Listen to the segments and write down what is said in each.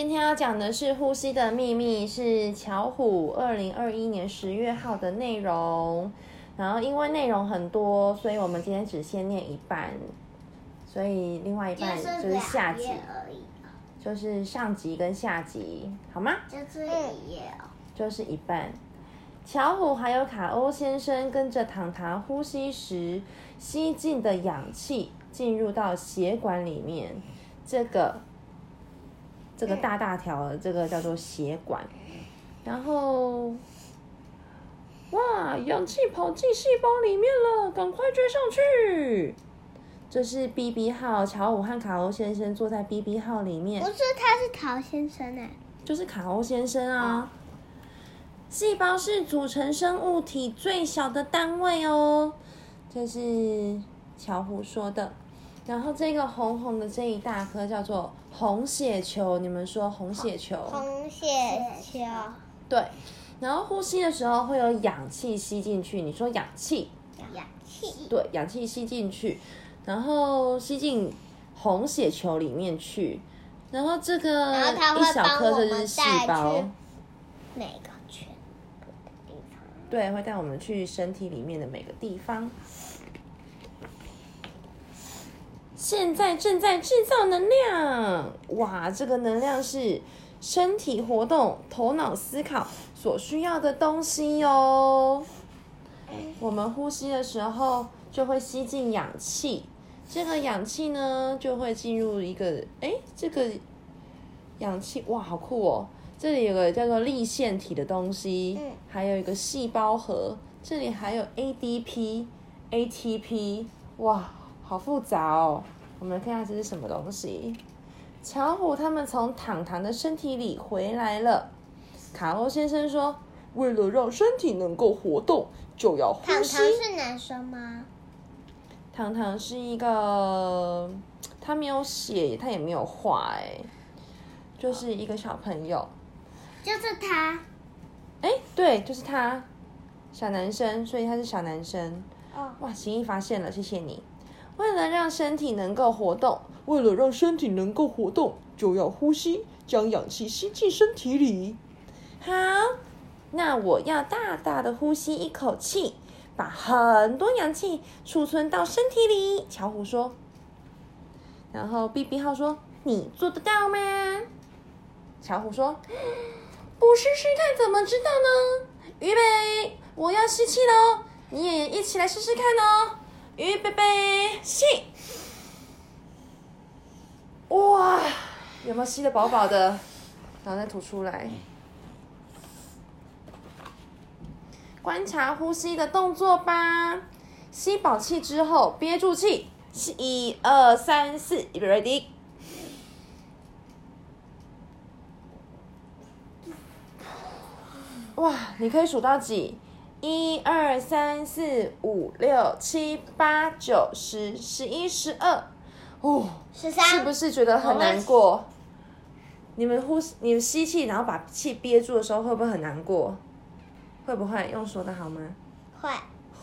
今天要讲的是《呼吸的秘密》，是巧虎二零二一年十月号的内容。然后因为内容很多，所以我们今天只先念一半，所以另外一半就是下集，就是上集跟下集，好吗？就是一页哦，就是一半。巧虎还有卡欧先生跟着糖糖呼吸时，吸进的氧气进入到血管里面，这个这个大大条的这个叫做血管，然后，哇，氧气跑进细胞里面了，赶快追上去！这是 B B 号，乔虎和卡欧先生坐在 B B 号里面，不是，他是陶先生哎，就是卡欧先生啊。细胞是组成生物体最小的单位哦，这是乔虎说的。然后这个红红的这一大颗叫做红血球，你们说红血球？红血球。对。然后呼吸的时候会有氧气吸进去，你说氧气？氧气。对，氧气吸进去，然后吸进红血球里面去。然后这个一小颗就是细胞。每个全部的地方？对，会带我们去身体里面的每个地方。现在正在制造能量，哇！这个能量是身体活动、头脑思考所需要的东西哟。我们呼吸的时候就会吸进氧气，这个氧气呢就会进入一个，哎，这个氧气，哇，好酷哦！这里有个叫做立腺体的东西，还有一个细胞核，这里还有 ADP、ATP，哇，好复杂哦。我们看下这是什么东西。巧虎他们从糖糖的身体里回来了。卡欧先生说：“为了让身体能够活动，就要呼吸。”糖糖是男生吗？糖糖是一个，他没有写，他也没有画，哎，就是一个小朋友。就是他，哎，对，就是他，小男生，所以他是小男生。哦，哇，行医发现了，谢谢你。为了让身体能够活动，为了让身体能够活动，就要呼吸，将氧气吸进身体里。好，那我要大大的呼吸一口气，把很多氧气储存到身体里。巧虎说。然后 B B 号说：“你做得到吗？”巧虎说。不试试看怎么知道呢？预备，我要吸气喽！你也一起来试试看哦！预备备，吸！哇，有没有吸的饱饱的？然后再吐出来。观察呼吸的动作吧。吸饱气之后，憋住气，吸一二三四，预备 ready。哇，你可以数到几？一二三四五六七八九十十一十二，哦，十三，是不是觉得很难过？你们呼吸，你们吸气，然后把气憋住的时候，会不会很难过？会不会用说的好吗？会，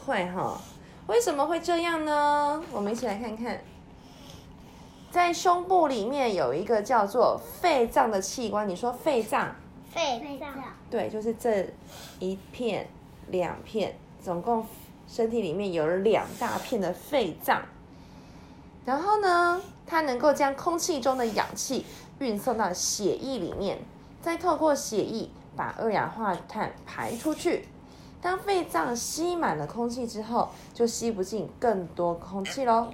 会哈。为什么会这样呢？我们一起来看看，在胸部里面有一个叫做肺脏的器官，你说肺脏。肺脏对，就是这一片、两片，总共身体里面有了两大片的肺脏。然后呢，它能够将空气中的氧气运送到血液里面，再透过血液把二氧化碳排出去。当肺脏吸满了空气之后，就吸不进更多空气喽。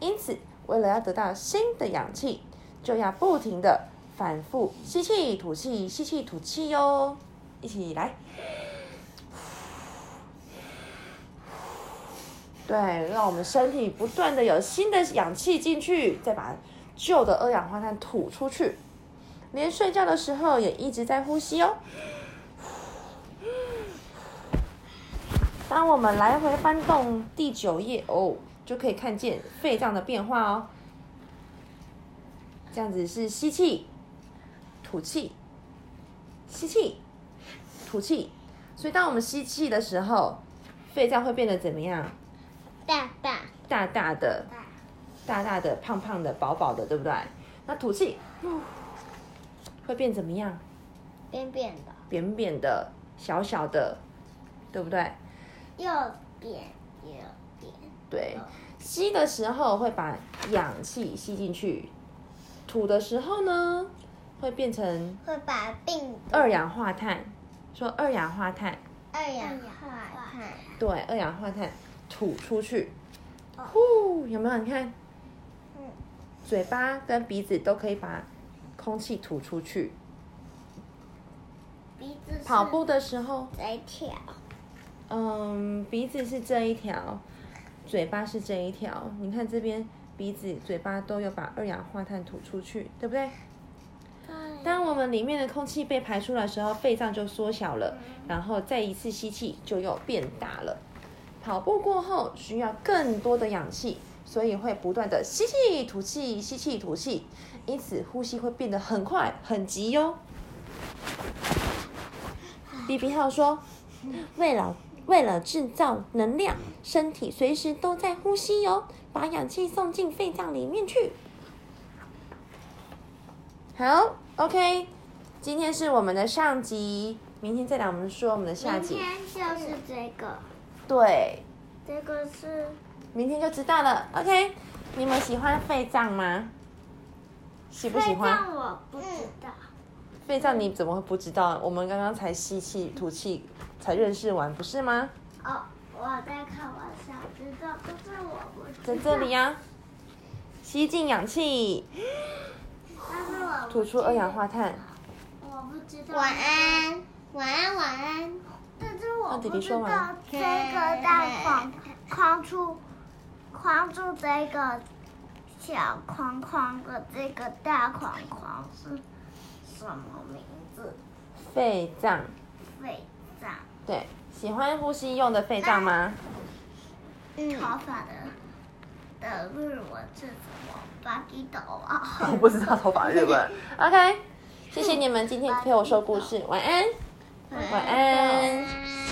因此，为了要得到新的氧气，就要不停的。反复吸气吐气，吸气吐气哟，一起来。对，让我们身体不断的有新的氧气进去，再把旧的二氧化碳吐出去。连睡觉的时候也一直在呼吸哦。当我们来回翻动第九页哦，就可以看见肺脏的变化哦。这样子是吸气。吐气，吸气，吐气。所以，当我们吸气的时候，肺脏会变得怎么样？大大的，大大的胖胖的，饱饱的，对不对？那吐气，会变怎么样？扁扁的，扁扁的、小小的，对不对？又扁又扁。对，吸的时候会把氧气吸进去，吐的时候呢，会变成会把病二氧化碳。说二氧化碳，二氧化碳对，二氧化碳吐出去。呼，有没有？你看，嗯嘴巴跟鼻子都可以把空气吐出去。鼻子跑步的时候，这一条，嗯，鼻子是这一条，嘴巴是这一条。你看这边鼻子、嘴巴都有把二氧化碳吐出去，对不对？当我们里面的空气被排出来的时候，肺脏就缩小了，然后再一次吸气就又变大了。跑步过后需要更多的氧气，所以会不断的吸气、吐气、吸气、吐气，因此呼吸会变得很快、很急哟。B B 号说，为了为了制造能量，身体随时都在呼吸哟，把氧气送进肺脏里面去。好，OK，今天是我们的上集，明天再来我们说我们的下明集。天就是这个，对，这个是明天就知道了。OK，你们喜欢肺脏吗？喜不喜欢？肺脏我不知道，肺脏你怎么会不知道？我们刚刚才吸气、吐气才认识完，不是吗？哦，我在看我想，知道，可是我不知道。在这里呀、吸进氧气，但是我吐出二氧化碳。我不知道。晚安，晚安，晚安。我那弟弟不知道这个大框框住框住这个小框框的这个大框框是什么名字？肺脏，肺脏。对，喜欢呼吸用的肺脏吗？嗯。头发的的日文是什么？巴基斗啊。我不知道头发日文。OK，谢谢你们今天陪我说故事，晚安。晚安。